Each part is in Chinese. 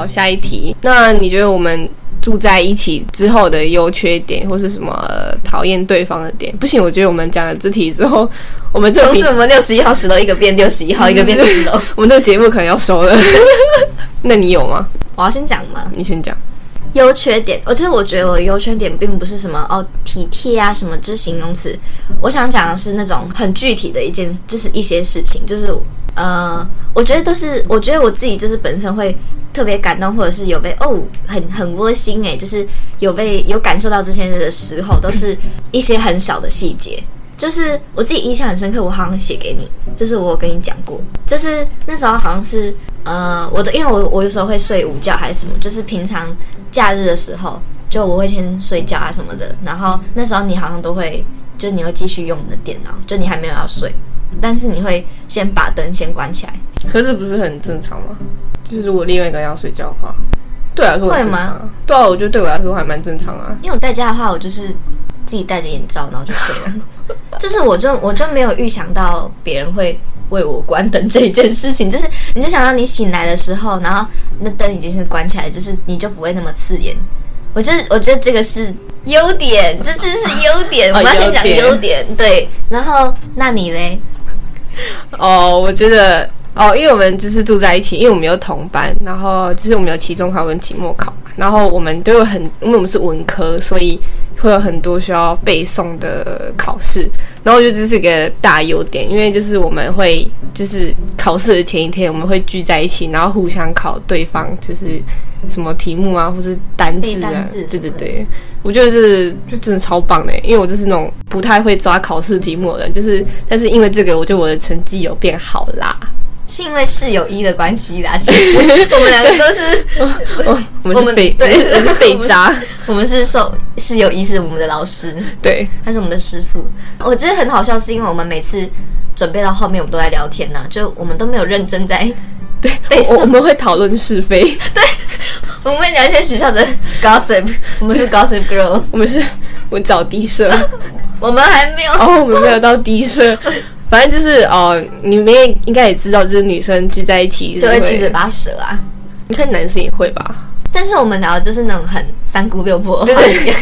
好，下一题。那你觉得我们住在一起之后的优缺点，或是什么呃讨厌对方的点？不行，我觉得我们讲了这题之后，我们这个频同时我们六十一号十楼一个变六十一号，一个变十楼。我们这个节目可能要收了。那你有吗？我要先讲吗？你先讲。优缺点，我其实我觉得我的优缺点并不是什么哦体贴啊什么，就是形容词。我想讲的是那种很具体的一件，就是一些事情，就是呃，我觉得都是，我觉得我自己就是本身会特别感动，或者是有被哦很很窝心诶，就是有被有感受到这些的时候，都是一些很小的细节。就是我自己印象很深刻，我好像写给你，就是我跟你讲过，就是那时候好像是呃我的，因为我我有时候会睡午觉还是什么，就是平常假日的时候，就我会先睡觉啊什么的，然后那时候你好像都会，就是你会继续用你的电脑，就你还没有要睡，但是你会先把灯先关起来，可是不是很正常吗？就是如果另外一个人要睡觉的话，对我来说很会正常啊吗。对啊，我觉得对我来说还蛮正常啊。因为我在家的话，我就是自己戴着眼罩，然后就睡了。就是我就我就没有预想到别人会为我关灯这一件事情，就是你就想到你醒来的时候，然后那灯已经是关起来，就是你就不会那么刺眼。我觉得我觉得这个是优点，这次是优点。哦我们要先讲优点，对。然后那你嘞？哦，我觉得哦，因为我们就是住在一起，因为我们有同班，然后就是我们有期中考跟期末考，然后我们都有很，因为我们是文科，所以会有很多需要背诵的考试。然后我觉得这是一个大优点，因为就是我们会就是考试的前一天，我们会聚在一起，然后互相考对方就是什么题目啊，或是单字啊单，字对对对。我觉得是真的超棒的，因为我就是那种不太会抓考试题目的人，就是但是因为这个，我觉得我的成绩有变好啦。是因为室友一的关系啦。其实我们两个都是，我我们我们是废，对我是被渣，我们是受室友一是我们的老师。对，他是我们的师傅。我觉得很好笑，是因为我们每次准备到后面，我们都在聊天呐、就我们都没有认真在，对，我我们会讨论是非，对我们会聊一些学校的 gossip，我们是 gossip girl，我们是我找低社，我们还没有。哦，我们没有到低社，反正就是哦，你们也应该也知道，就是女生聚在一起就会七嘴八舌啊，你看男生也会吧？但是我们聊的就是那种很三姑六婆。的话题，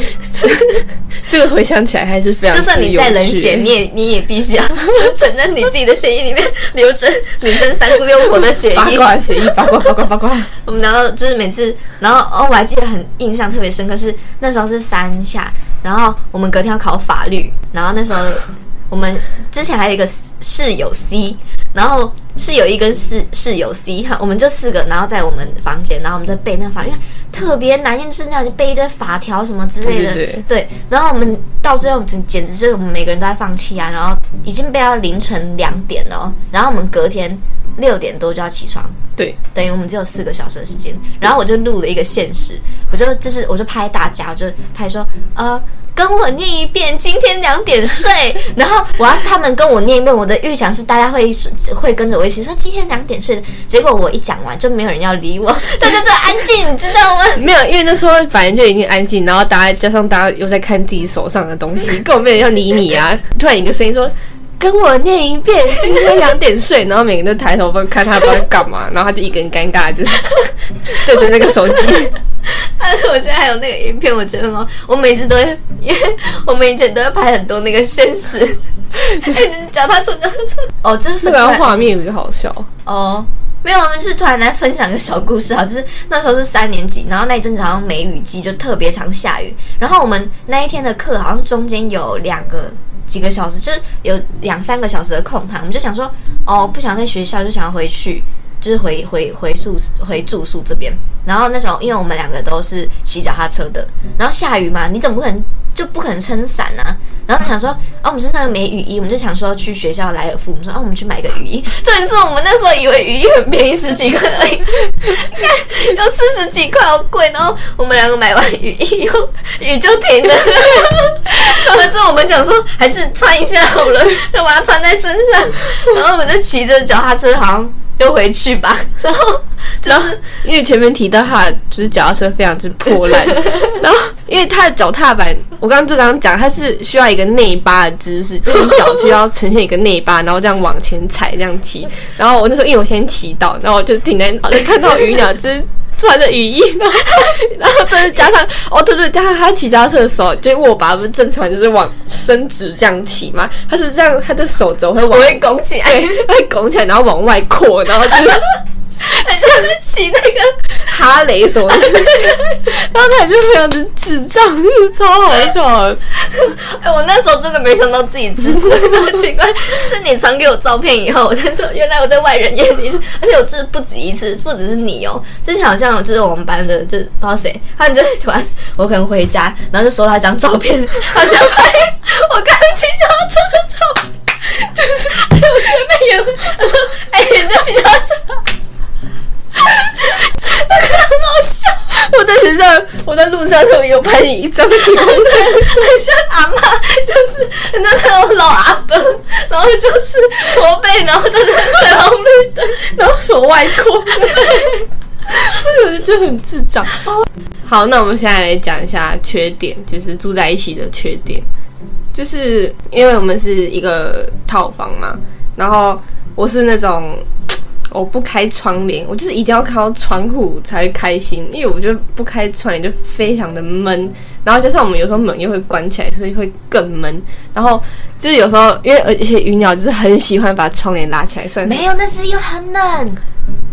这个回想起来还是非常就算你再冷血，你也你也必须要 承认你自己的血液里面流着女生三姑六婆的血液。八液。卦血液，八卦八卦八卦，我们聊到就是每次，然后哦，我还记得很印象特别深刻是那时候是三下，然后我们隔天要考法律，然后那时候我们之前还有一个室友 C，然后室友一跟室室友 C 哈，我们就四个，然后在我们房间，然后我们就背那个法律，因为特别难，因为就是那样背一堆法条什么之类的，对对然后我们到最后简简直就是我们每个人都在放弃啊，然后已经背到凌晨两点了哦，然后我们隔天六点多就要起床。对，等于我们只有四个小时的时间，然后我就录了一个现实，我就就是我就拍大家，我就拍说呃。跟我念一遍，今天两点睡。然后我要他们跟我念一遍，我的预想是大家会会跟着我一起说今天两点睡。结果我一讲完就没有人要理我，大家就安静，你知道吗？没有，因为那时候反正就已经安静，然后大家加上大家又在看自己手上的东西，根本没有人要理你啊！突然一个声音说：“跟我念一遍，今天两点睡。”然后每个人都抬头看他不知道在干嘛，然后他就一个人尴尬，就是 对着那个手机。但是我现在还有那个影片，我觉得很好。我每次都会，因 为我们以前都会拍很多那个现实。哎，你脚踏车，脚踏车。哦，就是那个画面比较好笑。哦，没有，我们是突然来分享一个小故事啊，就是那时候是三年级，然后那一阵子好像梅雨季，就特别常下雨。然后我们那一天的课好像中间有两个几个小时，就是有两三个小时的空堂，我们就想说，哦，不想在学校，就想要回去。就是回回回宿回住宿这边，然后那时候因为我们两个都是骑脚踏车的，然后下雨嘛，你总不可能就不可能撑伞啊。然后想说，啊，我们身上又没雨衣，我们就想说去学校莱尔富，我们说啊，我们去买个雨衣。重点是我们那时候以为雨衣很便宜，十几块而已，看要四十几块，好贵。然后我们两个买完雨衣以后，雨就停了。但是我们讲说，还是穿一下好了，就把它穿在身上。然后我们就骑着脚踏车，好像就回去吧。然后然后因为前面提到他就是脚踏车非常之破烂，然后因为他的脚踏板，我刚刚就刚刚讲，它是需要一个内八的姿势，就是你脚需要呈现一个内八，然后这样往前踩这样骑。然后我那时候因为我先骑到，然后我就停在，就看到鱼鸟就是传的语音，然后然后再加上哦对对，加上他骑脚踏车的手，就握把不是正常就是往伸直这样骑嘛，他是这样，他的手肘会往我会拱起来，会拱起来，然后往外扩，然后就是 很像是骑那个。哈雷什么的，然后他就非常的智障，就是超好笑的。哎，我那时候真的没想到自己姿势那么奇怪，是你传给我照片以后，我才说原来我在外人眼里是，而且我这不止一次，不只是你哦，之前好像就是我们班的，就不知道谁，他就突然我可能回家，然后就收到一张照片，他就拍我刚骑脚踏车的照片，就是还有学妹也会，他说哎，你在骑脚踏车。那个很好笑，我在学校，我在路上的时候有拍你一张，很像阿妈，就是那那种老阿伯，然后就是驼背，然后就是彩虹绿灯，然后手外扩，就很智障。好，那我们现在来讲一下缺点，就是住在一起的缺点，就是因为我们是一个套房嘛，然后我是那种。我不开窗帘，我就是一定要看到窗户才会开心，因为我觉得不开窗帘就非常的闷，然后加上我们有时候门又会关起来，所以会更闷。然后就是有时候，因为而且鱼鸟就是很喜欢把窗帘拉起来，算没有，那是因为很冷，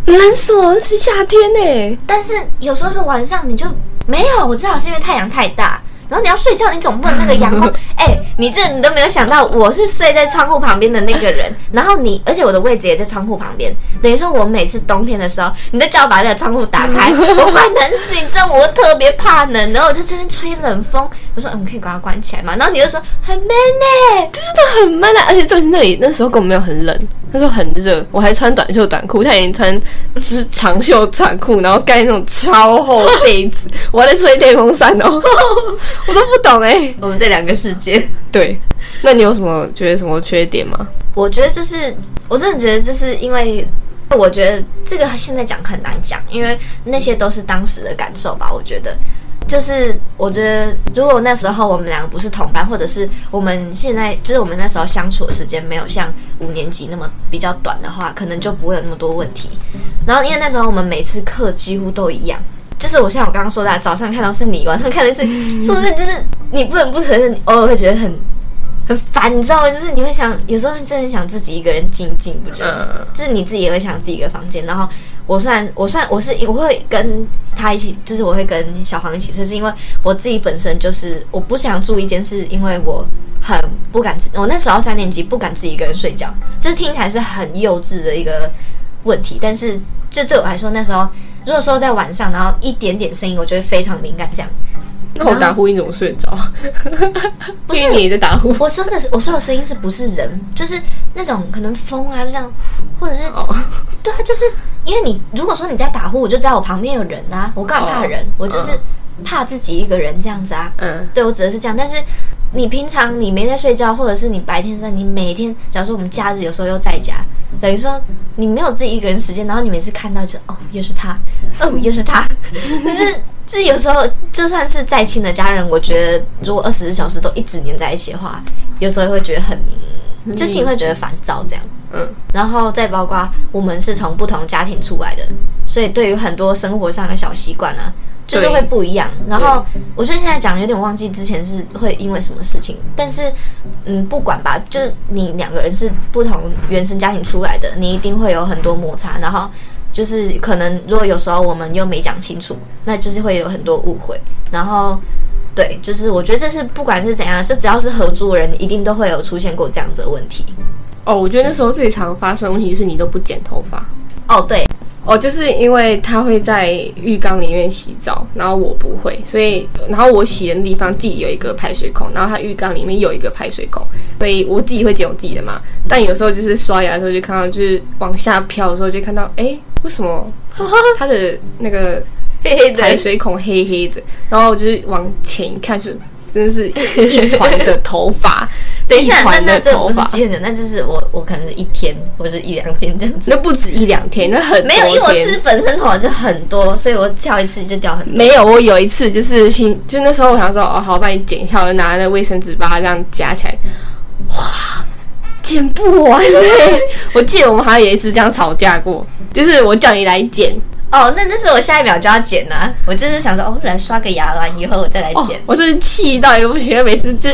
冷死我，是夏天呢。但是有时候是晚上，你就没有，我知道是因为太阳太大。然后你要睡觉，你总不能那个阳光，哎，你这你都没有想到，我是睡在窗户旁边的那个人。然后你，而且我的位置也在窗户旁边，等于说我每次冬天的时候，你都叫我把那个窗户打开，我快冷死，你知道我特别怕冷，然后我就这边吹冷风。我说，嗯，可以把它关起来嘛？然后你就说很闷呢，就是它很闷啊，而且就是那里那时候根本没有很冷，他说很热，我还穿短袖短裤，他已经穿就是长袖长裤，然后盖那种超厚被子，我还在吹电风扇哦。我都不懂哎，我们这两个世界。对，那你有什么觉得什么缺点吗？我觉得就是，我真的觉得就是因为，我觉得这个现在讲很难讲，因为那些都是当时的感受吧。我觉得，就是我觉得如果那时候我们两个不是同班，或者是我们现在就是我们那时候相处的时间没有像五年级那么比较短的话，可能就不会有那么多问题。然后因为那时候我们每次课几乎都一样。就是我像我刚刚说的，早上看到是你，晚上看的是，是不是？就是你不能不承认，偶尔会觉得很很烦，你知道吗？就是你会想，有时候真的想自己一个人静静，不觉得？就是你自己也会想自己一个房间。然后我算我算我是我会跟他一起，就是我会跟小黄一起睡，是因为我自己本身就是我不想住一间，是因为我很不敢自，我那时候三年级不敢自己一个人睡觉，就是听起来是很幼稚的一个问题，但是就对我来说那时候。如果说在晚上，然后一点点声音，我就会非常敏感。这样，那我打呼你怎么睡着？不是你在打呼。我说的是，我说的声音是不是人？就是那种可能风啊，就这样，或者是，对啊，就是因为你如果说你在打呼，我就知道我旁边有人啊。我干嘛怕人？我就是怕自己一个人这样子啊。嗯，对我指的是这样。但是你平常你没在睡觉，或者是你白天在，你每天，假如说我们假日有时候又在家。等于说你没有自己一个人时间，然后你每次看到就哦又是他，哦 又是他，可是这有时候就算是再亲的家人，我觉得如果二十四小时都一直黏在一起的话，有时候会觉得很，就心里会觉得烦躁这样。嗯，然后再包括我们是从不同家庭出来的，所以对于很多生活上的小习惯啊。就是会不一样，然后我觉得现在讲有点忘记之前是会因为什么事情，但是嗯，不管吧，就是你两个人是不同原生家庭出来的，你一定会有很多摩擦，然后就是可能如果有时候我们又没讲清楚，那就是会有很多误会，然后对，就是我觉得这是不管是怎样，就只要是合租人，一定都会有出现过这样子的问题。哦，我觉得那时候最常发生问题就是你都不剪头发。哦，对。哦，就是因为他会在浴缸里面洗澡，然后我不会，所以然后我洗的地方自己有一个排水孔，然后他浴缸里面有一个排水孔，所以我自己会剪我自己的嘛。但有时候就是刷牙的时候就看到，就是往下飘的时候就看到，哎，为什么 他的那个黑黑的排水孔黑黑的？然后就是往前一看，是真是一团的头发。等一下，那那这不是几很久，那就是我我可能是一天或者是一两天这样子，那不止一两天，那很没有，因为我自己本身头发就很多，所以我跳一次就掉很多。没有，我有一次就是新，就那时候我想说，哦，好，我帮你剪一下，我就拿那卫生纸把它这样夹起来，哇，剪不完嘞！我记得我们好像有一次这样吵架过，就是我叫你来剪，哦，那那是我下一秒就要剪呐、我就是想说，哦，来刷个牙，完以后我再来哦剪。，我是气到一个不行，每次就，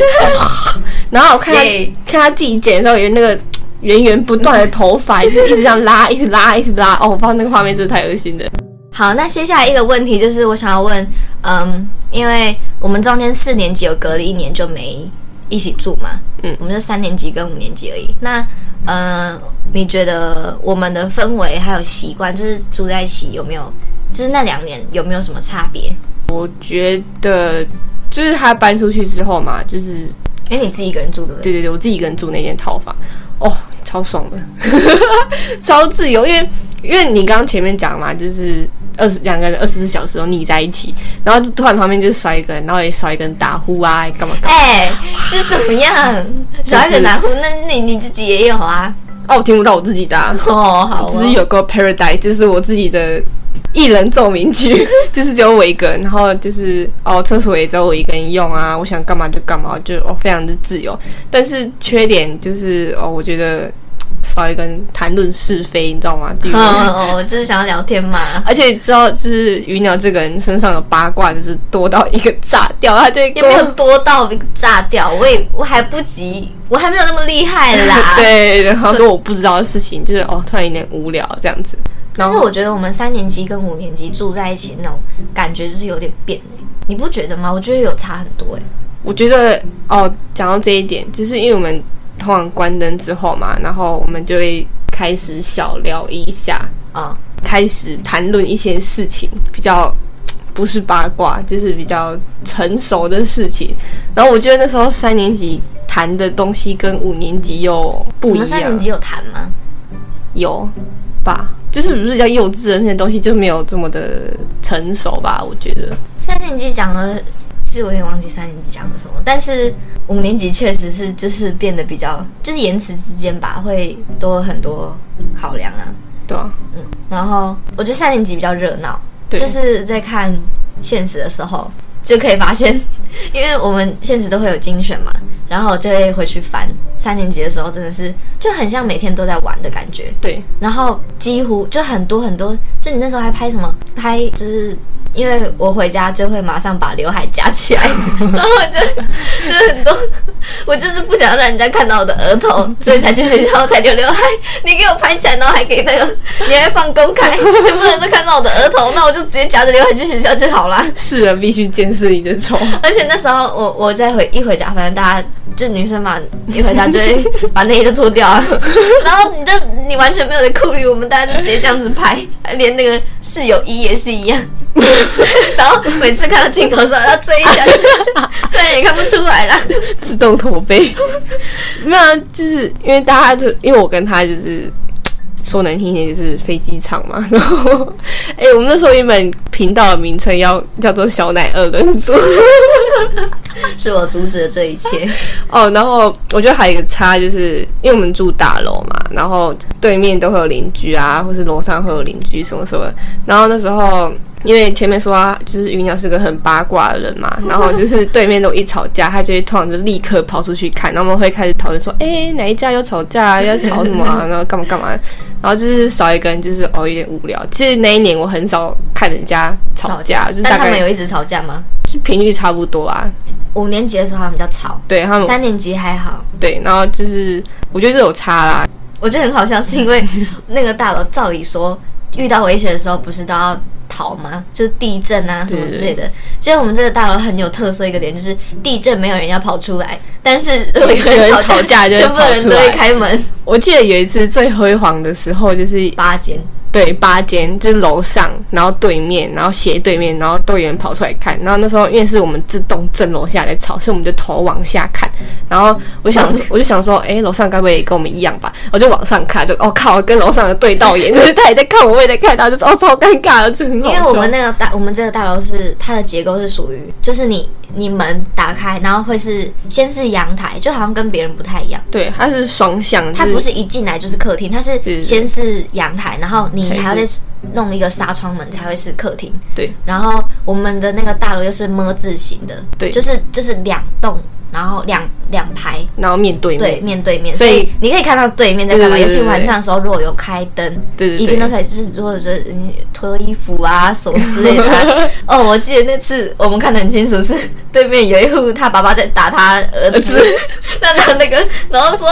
然后我看他耶看他自己剪的时候，有那个源源不断的头发，就是一直这样拉，一直拉，一直拉。哦，我发现那个画面真的太恶心了。好，那接下来一个问题就是，我想要问，嗯，因为我们中间四年级有隔了一年就没一起住嘛，嗯我们就三年级跟五年级而已。那，呃，你觉得我们的氛围还有习惯，就是住在一起有没有，就是那两年有没有什么差别？我觉得就是他搬出去之后嘛，就是因为你自己一个人住对不对？对对对，我自己一个人住那间套房，哦，超爽的，超自由。因为因为你刚刚前面讲嘛，就是二十两个人二十四小时都腻在一起，然后就突然旁边就少一个人，然后也少一个人打呼啊，干嘛干嘛。哎、是怎么样？小一个打呼，那你你自己也有啊？哦，我听不到我自己的、啊，哦，好只是有个 Paradise，就是我自己的一人奏鸣曲，就是只有我一个人，然后就是哦，厕所也只有我一个人用啊，我想干嘛就干嘛，就哦非常的自由。但是缺点就是哦，我觉得少一个人谈论是非，你知道吗？就有点哦，哦，就是想要聊天嘛。而且你知道就是鱼鸟这个人身上的八卦就是多到一个炸掉，他就会也。没有多到一个炸掉，我也我还不急，我还没有那么厉害啦。对，然后说我不知道的事情，就是哦，突然有点无聊这样子。但是我觉得我们三年级跟五年级住在一起那种感觉就是有点变欸你不觉得吗？我觉得有差很多哎。我觉得哦，讲到这一点，就是因为我们通常关灯之后嘛，然后我们就会开始小聊一下，啊、开始谈论一些事情，比较不是八卦，就是比较成熟的事情。然后我觉得那时候三年级谈的东西跟五年级又不一样，们三年级有谈吗？有吧？就是不是比较幼稚的那些东西就没有这么的成熟吧？我觉得。三年级讲了，其实我有点忘记三年级讲的什么，但是五年级确实是就是变得比较，就是言辞之间吧，会多很多考量啊。对啊，嗯，然后我觉得三年级比较热闹，对就是在看现实的时候就可以发现，因为我们现实都会有精选嘛，然后我就会回去翻。三年级的时候真的是就很像每天都在玩的感觉，对，然后几乎就很多很多，就你那时候还拍什么拍，就是因为我回家就会马上把刘海夹起来，然后我就就很多，我就是不想让人家看到我的额头，所以才去学校才留刘海。你给我拍起来，然后还给那个，你还放公开，就不能都看到我的额头，那我就直接夹着刘海去学校就好啦。是啊必须见识你的丑。而且那时候我我再回一回家，反正大家就女生嘛，一回家就会把内衣都脱掉了，然后你就你完全没有在顾虑，我们大家就直接这样子拍，连那个室友一也是一样。然后每次看到镜头的时候要追一下，追一下虽然也看不出来啦。自动驼背。没有啊，就是因为大家就因为我跟他就是说难听一点就是飞机场嘛，然后哎、我们那时候原本频道的名称要叫做小奶二人组 是我阻止了这一切。哦，然后我觉得还有一个差就是因为我们住大楼嘛，然后对面都会有邻居啊，或是楼上会有邻居什么什么，然后那时候。因为前面说他就是云鸟是个很八卦的人嘛，然后就是 对面都一吵架，他就会突然就立刻跑出去看，然后我们会开始讨论说，哎、哪一家又吵架，要吵什么啊，然后干嘛干嘛，然后就是少一个人，就是哦有点无聊。其实那一年我很少看人家吵架，就是但大概他们有一直吵架吗？就频率差不多啊。五年级的时候他们比较吵，对他们三年级还好。对，然后就是我觉得这有差啦，我觉得很好笑，是因为那个大楼照理说遇到危险的时候不是都要逃吗？就是地震啊什么之类的。其实我们这个大楼很有特色一个点，就是地震没有人要跑出来，但是如果有有人人吵吵架全部的人都会开门。我记得有一次最辉煌的时候，就是八间，对八间，就是楼上，然后对面，然后斜对面，然后都有人跑出来看。然后那时候因为是我们自动正楼下来吵，所以我们就头往下看。然后我想，我就想说，哎，楼上该不会也跟我们一样吧？我就往上看，就哦靠，跟楼上的对到眼，就是他也在看我，我也在看他，就是哦超尴尬的，这很好。因为我们那个大，我们这个大楼是它的结构是属于，就是你你门打开，然后会是先是阳台，就好像跟别人不太一样。对它是双向，就它不是一进来就是客厅，它是先是阳台，然后你才是还要再弄一个纱窗门才会是客厅。对然后我们的那个大楼又是么字形的，对就是就是两栋然后两两排。然后面对对面，对面，所以你可以看到对面在干嘛。尤其晚上的时候，如果有开灯，对对对。一定都可以，就是如果说嗯脱衣服啊什么之类的啊。哦，我记得那次我们看得很清楚，是对面有一户他爸爸在打他儿子，那那那个，然后说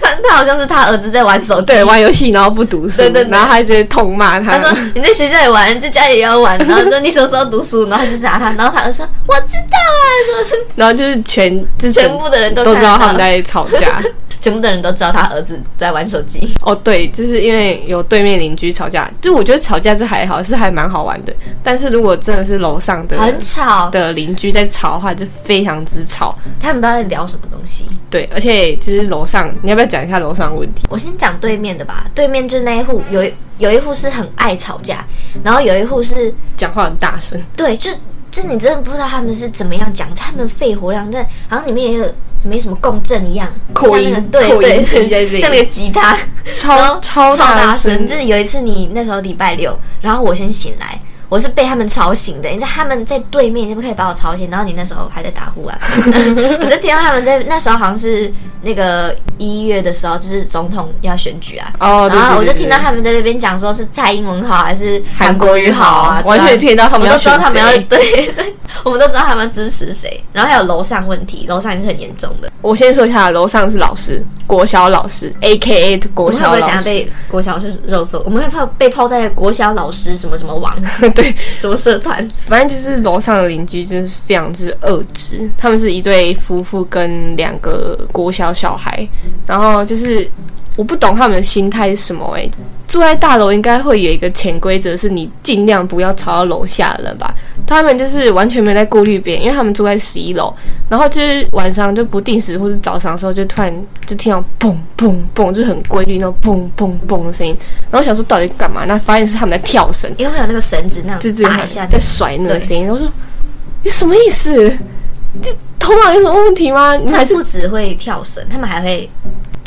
他他好像是他儿子在玩手机，对，玩游戏然后不读书，对对对。然后他就会痛骂他。他说你在学校也玩，在家里也要玩，然后说你什么时候读书，然后就打他，然后他儿子说我知道啊，说是。然后就是全就是全部的人都都知道他们在吵架。全部的人都知道他儿子在玩手机。哦，对，就是因为有对面邻居吵架，就我觉得吵架是还好，是还蛮好玩的。但是如果真的是楼上的很吵，的邻居在吵的话，就非常之吵。他们不知道在聊什么东西。对，而且就是楼上，你要不要讲一下楼上的问题？我先讲对面的吧，对面就是那一户有一有一户是很爱吵架，然后有一户是讲话很大声，对，就就是你真的不知道他们是怎么样讲，就他们肺活量在好像里面也有没什么共振一样，像那个对对 像那个吉他，然超超大大声就是有一次你那时候礼拜六，然后我先醒来。我是被他们吵醒的，你知道他们在对面，你不可以把我吵醒。然后你那时候还在打呼啊，我就听到他们在那时候好像是那个一月的时候，就是总统要选举啊，哦，对然后我就听到他们在那边讲说是蔡英文好还是韩国瑜好啊，完全听到他们都知道选他们要谁 对对，我们都知道他们支持谁。然后还有楼上问题，楼上也是很严重的。我先说一下，楼上是老师，国小老师，A K A 国小老师，不会等下被国小是肉搜？我们会泡被泡在国小老师什么什么网 什么社团？反正就是楼上的邻居真是非常之恶质，他们是一对夫妇跟两个国小小孩，然后就是我不懂他们的心态是什么诶、住在大楼应该会有一个潜规则，是你尽量不要吵到楼下的人吧。他们就是完全没在顾虑别人，因为他们住在十一楼，然后就是晚上就不定时或是早上的时候，就突然就听到嘣嘣嘣，就是很规律那种嘣嘣嘣的声音，然后想说到底干嘛？那发现是他们在跳绳。因为会有那个绳子那就样打一下，在甩那个声音。我说你什么意思？你头脑有什么问题吗？你还还是不只会跳绳，他们还会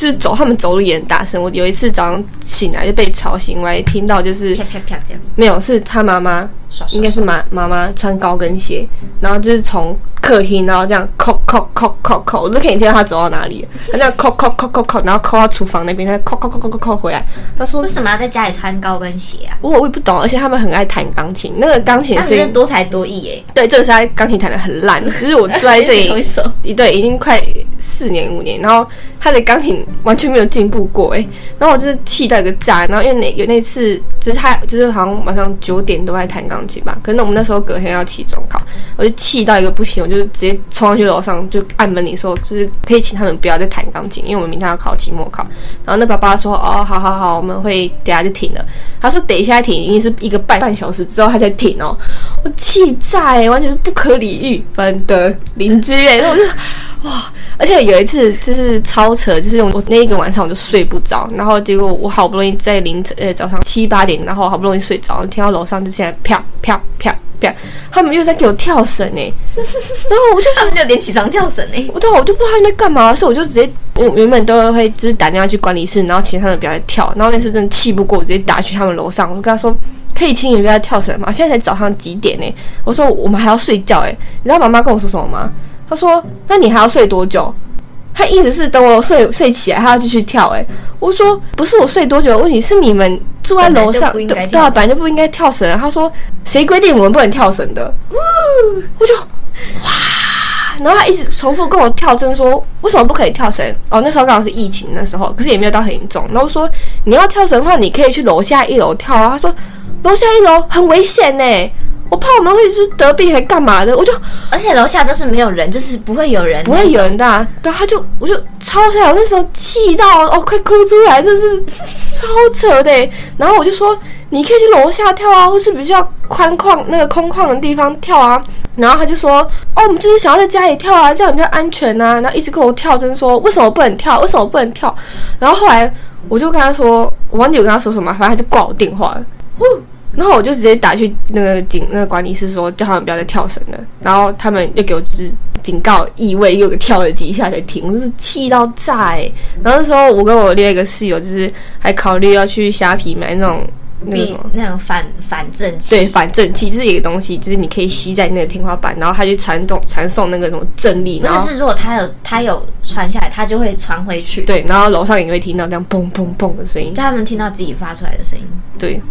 就是走，他们走路也很大声。我有一次早上醒来就被吵醒，我还听到就是啪啪啪这样没有，是他妈妈，刷刷应该是妈妈妈穿高跟鞋，然后就是从客厅，然后这样扣扣扣扣扣，我都可以听到他走到哪里，他这样扣扣扣扣扣，然后扣到厨房那边，他扣扣扣扣扣扣回来。他说为什么要在家里穿高跟鞋啊？我我也不懂，而且他们很爱弹钢琴，那个钢琴他们真的声音的多才多艺耶！对，这个是他钢琴弹的很烂，只是我坐在这里一对已经快四年五年，然后他的钢琴完全没有进步过哎，然后我就是气到一个炸，然后因为那有那次就是他就是好像晚上九点都在弹钢吧，可能我们那时候隔天要期中考，我就气到一个不行，我就直接冲上去楼上就按门铃说，就是可以请他们不要再弹钢琴，因为我们明天要考期末考。然后那爸爸说哦，好好好，我们会等下就停了。他说等一下停，已经是一个半半小时之后他才停哦，我气炸哎，完全是不可理喻般的邻居哎，我就哇！而且有一次就是超扯，就是我那一个晚上我就睡不着，然后结果我好不容易在凌晨呃早上七八点，然后好不容易睡着，听到楼上就现在啪啪啪啪，他们又在给我跳绳哎，然后我就他们六点起床跳绳哎，我对啊，我就不知道他们在干嘛，所以我就直接，我原本都会就是打电话去管理室，然后请他们不要再跳。然后那次真的气不过，我直接打去他们楼上，我就跟他说，可以请你们不要再跳绳吗？现在才早上几点呢？我说我们还要睡觉哎，你知道妈妈跟我说什么吗？她说，那你还要睡多久？他意思是等我睡睡起来，他要继续跳哎。我说不是我睡多久的，问题是你们住在楼上，对对啊，本来就不应该跳绳。他说谁规定我们不能跳绳的？我就哇然后他一直重复跟我跳针说为什么不可以跳绳？哦，那时候刚好是疫情那时候，可是也没有到很严重。然后说你要跳绳的话，你可以去楼下一楼跳啊。他说楼下一楼很危险呢，我怕我们会是得病还干嘛的。我就而且楼下都是没有人，就是不会有人，不会有人的、啊，对，他就我就超惨，我那时候气到哦快哭出来，真是 超扯的欸。然后我就说你可以去楼下跳啊，或是比较宽旷那个空旷的地方跳啊。然后他就说哦，我们就是想要在家里跳啊，这样比较安全啊。然后一直跟我跳针说为什么不能跳，为什么不能跳。然后后来我就跟他说，我忘记我跟他说什么，反正他就挂我电话了。呼然后我就直接打去那个警那个管理室说，叫他们不要再跳绳了。然后他们又给我就是警告意味，又给跳了几下才停，我就是气到炸哎、然后那时候我跟我另外一个室友就是还考虑要去虾皮买那种那个什么。那种反反正气，对，反正器是一个东西，就是你可以吸在那个天花板，然后它就传动传送那个什么震力，然后但是如果它有它有传下来，它就会传回去，对，然后楼上也会听到这样砰砰砰的声音就。他们听到自己发出来的声音。对，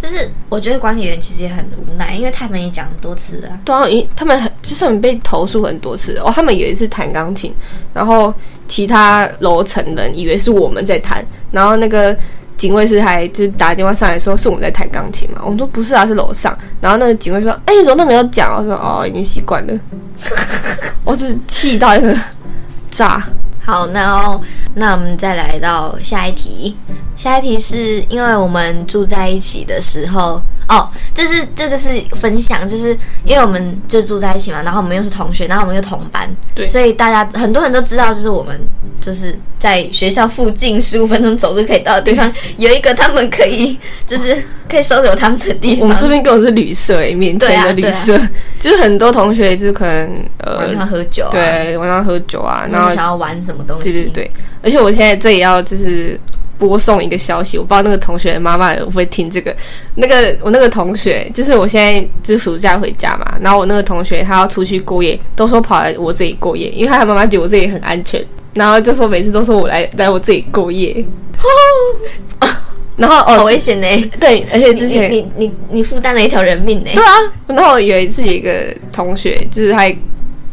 就是我觉得管理员其实也很无奈，因为他们也讲很多次了啊。对啊，因他们很就是被投诉很多次哦，他们有一次弹钢琴，然后其他楼层人以为是我们在弹，然后那个警卫室还就是打电话上来说是我们在弹钢琴嘛，我们说不是啊，是楼上，然后那个警卫说，哎、你怎么都没有讲？我说哦，已经习惯了，我是气到一个炸。好，那哦，那我们再来到下一题。下一题是因为我们住在一起的时候，哦，这是这个是分享，就是因为我们就住在一起嘛，然后我们又是同学，然后我们又同班，对。所以大家很多人都知道，就是我们就是在学校附近十五分钟走路可以到的地方，有一个他们可以就是 可以收留他们的地方。我们这边跟我是旅社诶、面前的旅社，就是很多同学就是可能呃晚，上喝酒、啊，，对，晚上喝酒啊，然后想要玩什么东西，对对对，而且我现在这里要就是播送一个消息，我不知道那个同学的妈妈会不会听这个。那个我那个同学，就是我现在就是暑假回家嘛，然后我那个同学他要出去过夜，都说跑来我这里过夜，因为他妈妈觉得我这里很安全，然后就说每次都说我来来我这里过夜。然后好哦，危险呢、对，而且之前你你你你负担了一条人命呢、对啊，然后有一次有一个同学，就是他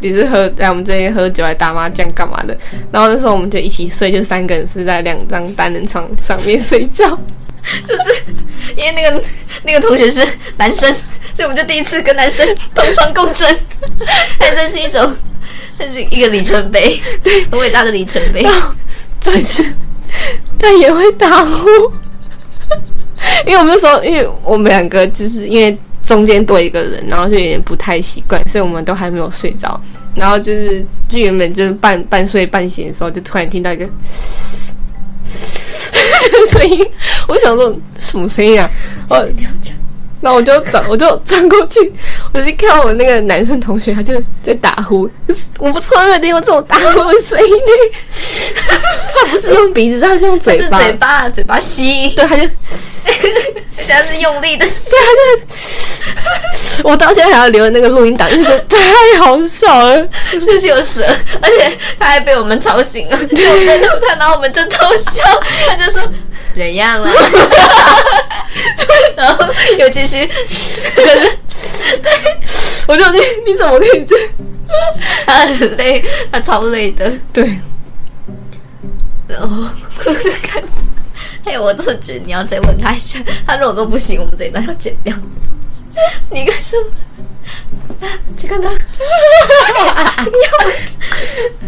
也是喝来我们这边喝酒来打麻将干嘛的，然后那时候我们就一起睡，就三个人是在两张单人床上面睡觉。就是因为那个那个同学是男生，所以我们就第一次跟男生同床共枕，还真是一种，这是一个里程碑，对很伟大的里程碑。转身他也会打呼，因为我们那时候，因为我们两个就是因为中间多一个人，然后就有点不太习惯，所以我们都还没有睡着。然后就是就原本就是半半睡半醒的时候，就突然听到一个 声音，我想说什么声音啊？我然后我就转，我就转过去，我就看到我那个男生同学，他就在打呼。我不从来没有听过这种打呼的声音。他不是用鼻子，他是用嘴是巴。嘴巴嘴巴吸，对，他就 人家是用力的吸，我到现在还要留那个录音档，因为 太好笑了。是不是有蛇？而且他还被我们吵醒了，就我们他，然后我们就偷笑，他就说怎样了？然后又继续，我就你你怎么可以这样？他很累，他超累的。对，然后看，还有我自己你要再问他一下，他如果说不行，我们这一段要剪掉。你跟说，啊，去看他，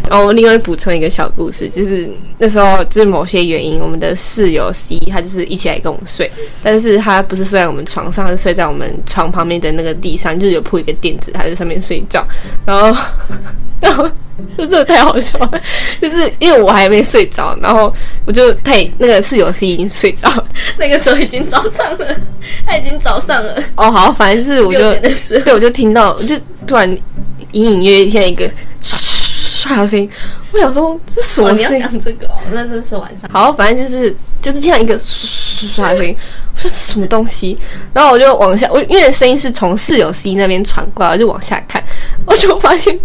然后我另外补充一个小故事，就是那时候就是某些原因，我们的室友 C 他就是一起来跟我们睡，但是他不是睡在我们床上，他是睡在我们床旁边的那个地上，就是有铺一个垫子，他在上面睡觉，然后然后这真的太好笑了，就是因为我还没睡着，然后我就太那个室友 C 已经睡着了，那个时候已经早上了，他已经早上了，哦好，反正是我就。对，我就听到，我就突然隐隐约约听到一个唰唰唰的声音，我想说这是什哦，你要么声音？讲这个哦，那这是晚上。好，反正就是就是听到一个唰唰的声音，我说这是什么东西？然后我就往下，我因为声音是从室友 C 那边传过来，我就往下看，我就发现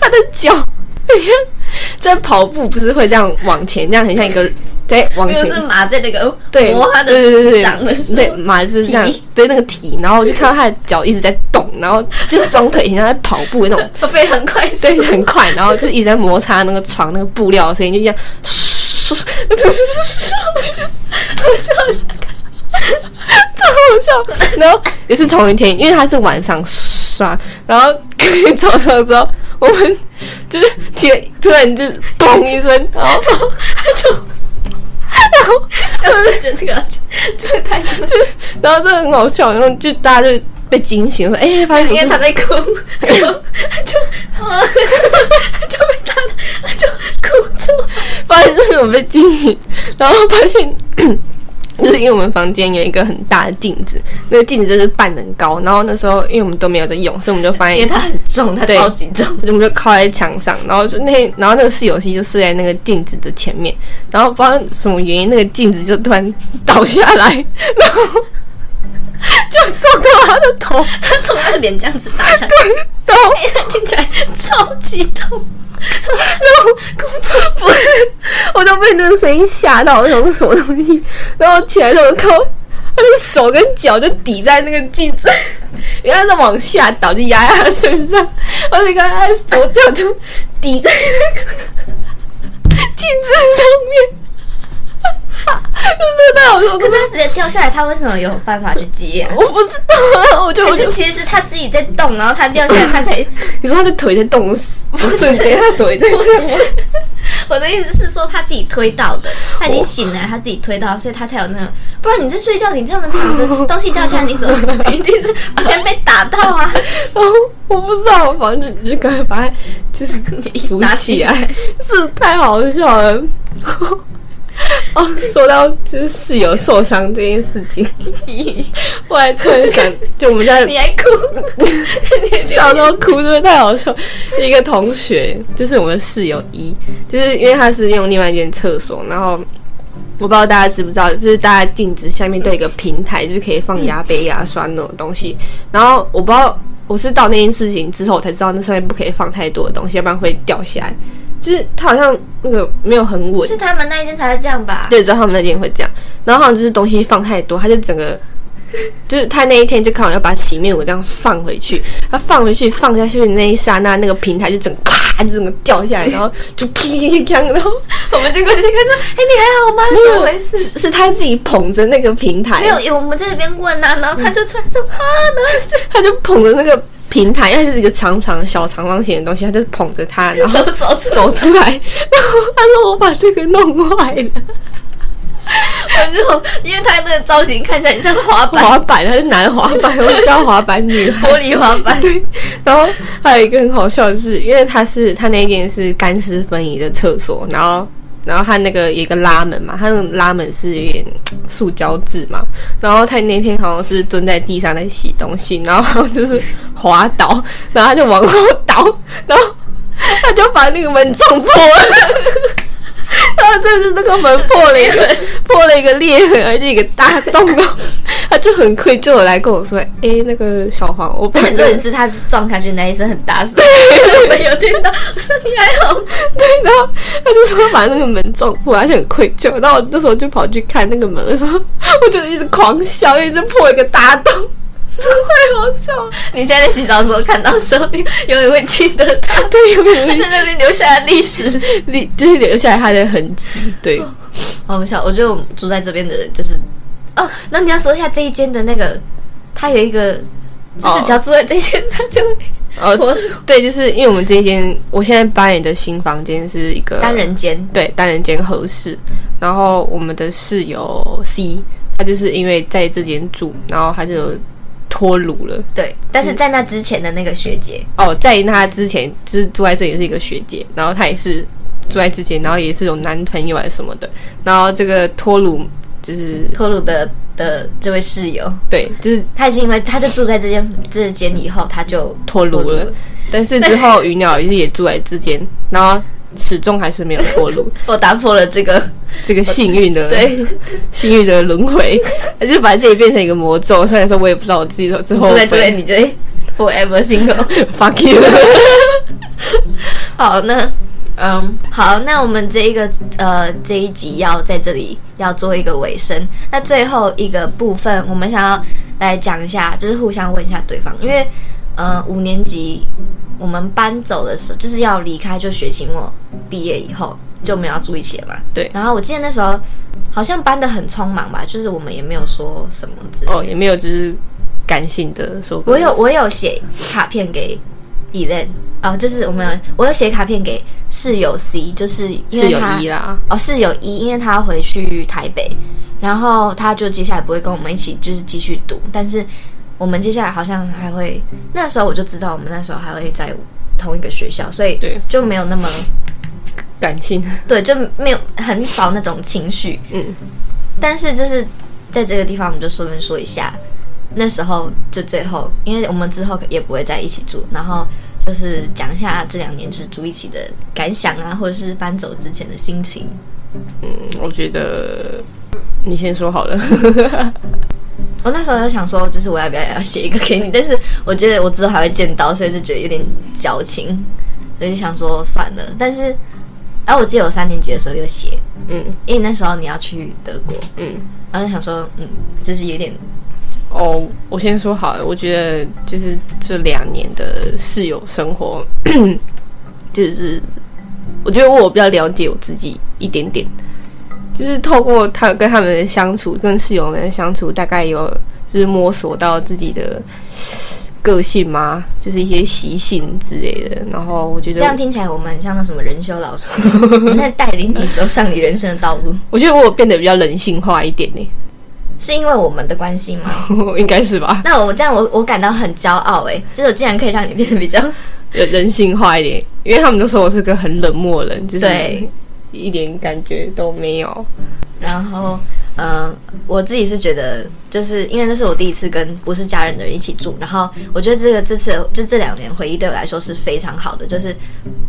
他的脚很像 在跑步，不是会这样往前，这样很像一个 在往前。是马在那个对，磨它的对对对对。掌的时对，马是这样，对那个蹄，然后我就看到他的脚一直在动，然后就是双腿很像在跑步的那种，他飞很快，对，很快，然后就一直在摩擦那个床那个布料的声音，就这样，我就好像超好笑。然后也是同一天，因为他是晚上刷，然后隔天早上之后，我们就是突突然就嘣一声，然后就然后我就觉得这个这个太就，然后这很好笑，然后就大家就被惊醒，说哎，发现因为他在哭，他就他就啊，他 就被他他就哭住，发现就是我被惊醒，然后发现 就是因为我们房间有一个很大的镜子，那个镜子就是半人高，然后那时候因为我们都没有在用，所以我们就发现。因为它很重，它超级重，我们就靠在墙上，然后就那天，然后那个室友 C 就睡在那个镜子的前面，然后不知道什么原因，那个镜子就突然倒下来，然后就撞到他的头，他从他的脸这样子打下来，然后哎，听起来超级痛。然后工作不是，我就被那个声音吓到，我想说什么东西，然后起来之后看他的手跟脚就抵在那个镜子，原来是往下倒，就压在他身上，我就看他的手脚就 抵在那个镜子上面。就是太好笑，可是他直接掉下来，他为什么有办法去接啊？我不知道啊，我就我可就是其实是他自己在动，然后他掉下来，他才 你说他的腿在动，不是瞬间他手也在不这样是。我的意思是说他自己推到的，他已经醒了，他自己推到，所以他才有那个。不然你在睡觉，你这样子躺着，东西掉下来，你怎么一定是先被打到啊？然后我不知道，反正就就赶快把它就是扶起来，是太好笑了。哦，说到就是室友受伤这件事情，我还突然想，就我们在你还哭？笑到哭，真的太好笑。一个同学，就是我们室友一，就是因为他是用另外一间厕所，然后我不知道大家知不知道，就是大家镜子下面都有一个平台，就是可以放牙杯、牙刷那种东西。然后我不知道，我是到那件事情之后，我才知道那上面不可以放太多的东西，要不然会掉下来。就是他好像那个没有很稳，是他们那一间才会这样吧？对，知道他们那间会这样，然后好像就是东西放太多，他就整个，就是他那一天就刚好要把洗面乳这样放回去，他放回去放下去的那一刹那，那个平台就整个啪，就整个掉下来，然后就噼噼啪，然后我们就过去看说：“哎、你还好吗？怎么回事是 是他自己捧着那个平？”台，没有，有我们在那边问啊，然后他就穿着啊，然后就他就捧着那个平台，因为它是一个长长小长方形的东西，他就捧着它，然后走 走出走出来，然后他说我把这个弄坏了。来之后，因为他那个造型看起来很像滑板，滑板，他是男滑板，我叫滑板女孩。玻璃滑板。然后还有一个很好笑的是，因为他是他那间是干湿分离的厕所，然后然后他那个有一个拉门嘛，他那个拉门是有点塑胶制嘛，然后他那天好像是蹲在地上在洗东西，然后就是滑倒，然后他就往后倒，然后他就把那个门撞破了。然后就是那个门破了一个破了一个裂痕，而且一个大洞，然后他就很愧疚的来跟我说：“哎、那个小黄，我把很这个重点是他撞下去那一声很大声，我没有听到。我说你还好？对，然后他就说把那个门撞破，而且很愧疚。然后我那时候就跑去看那个门的时候，我就一直狂笑，一直破一个大洞，太好笑了。你现在在洗澡的时候看到的时候，你永远会记得他，对，永远会在那边留下来历史。历就是留下来他的痕迹。对，好笑，我觉得我们住在这边的人就是，哦，那你要说一下这一间的那个，他有一个，就是哦只要住在这一间，他就会呃，对，就是因为我们这一间，我现在搬来的新房间是一个单人间。对单人间合适。然后我们的室友 C，他就是因为在这间住，然后他就脱乳了。对，但是在那之前的那个学姐，哦，在那之前就是住在这里是一个学姐，然后她也是住在之前，然后也是有男朋友还是什么的，然后这个脱乳就是脱乳的的这位室友，对，就是她是因为她就住在这间这间以后，她就脱乳了，但是之后鱼鸟也是也住在之间，然后始终还是没有脱路，我打破了这个 这个幸运的 对幸运的轮回，就把自己变成一个魔咒。虽然说我也不知道我自己之后住在这会边，你就会 forever single。fuck you。好，那嗯，好，那我们这一个呃这一集要在这里要做一个尾声。那最后一个部分，我们想要来讲一下，就是互相问一下对方，因为呃五年级我们搬走的时候，就是要离开，就学期末毕业以后就没有要住一起了嘛。对然后我记得那时候好像搬的很匆忙吧，就是我们也没有说什么之类的。哦，也没有就是感性的说过。我有我有写卡片给 Elen 哦，就是我们有我有写卡片给室友 C，就是因是有为他一啦，哦室友一，因为他要回去台北，然后他就接下来不会跟我们一起就是继续读，但是我们接下来好像还会，那时候我就知道我们那时候还会在同一个学校，所以对就没有那么感性，对，就没有很少那种情绪，嗯，但是就是在这个地方，我们就顺便说一下，那时候就最后，因为我们之后也不会在一起住，然后就是讲一下这两年就是住一起的感想啊，或者是搬走之前的心情。嗯我觉得你先说好了。我那时候就想说，就是我要不要也要写一个给你，但是我觉得我之后还会见到，所以就觉得有点矫情，所以就想说算了。但是，然、后我记得我三年级的时候有写，嗯因为那时候你要去德国，嗯。然后就想说，嗯，就是有点哦，我先说好了，我觉得就是这两年的室友生活，就是我觉得我比较了解我自己一点点，就是透过他跟他们的相处，跟室友们的相处，大概有就是摸索到自己的个性吗？就是一些习性之类的。然后我觉得这样听起来，我们很像那什么人修老师，我在带领你走上你人生的道路，我觉得我有变得比较人性化一点呢，是因为我们的关系吗？应该是吧？那我这样我我感到很骄傲哎，就是我竟然可以让你变得比较人人性化一点，因为他们都说我是个很冷漠的人，就是对一点感觉都没有。然后，嗯、我自己是觉得，就是因为那是我第一次跟不是家人的人一起住，然后我觉得这个这次就这两年回忆对我来说是非常好的，就是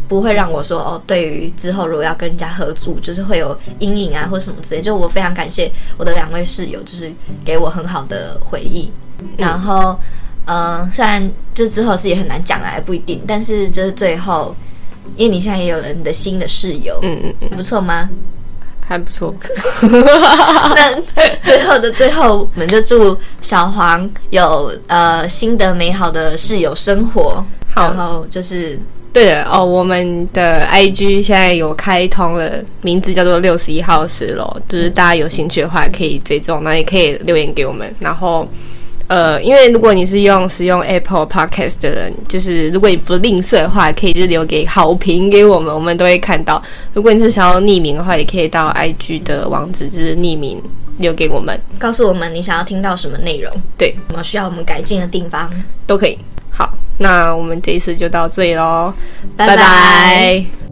不会让我说哦，对于之后如果要跟人家合住，就是会有阴影啊或什么之类。就我非常感谢我的两位室友，就是给我很好的回忆。然后，嗯、虽然就之后是也很难讲啊，不一定，但是就是最后，因为你现在也有了你的新的室友，嗯嗯嗯，不错吗？还不错。那最后的最后，我们就祝小黄有呃新的美好的室友生活。好然后就是对了哦，我们的 IG 现在有开通了，名字叫做六十一号十楼，就是大家有兴趣的话可以追踪，那也可以留言给我们。然后，呃，因为如果你是用使用 Apple Podcast 的人，就是如果你不吝啬的话，可以就是留给好评给我们，我们都会看到。如果你是想要匿名的话，也可以到 IG 的网址，就是匿名留给我们，告诉我们你想要听到什么内容，对，什么需要我们改进的地方。都可以。好，那我们这一次就到这里喽，拜拜拜拜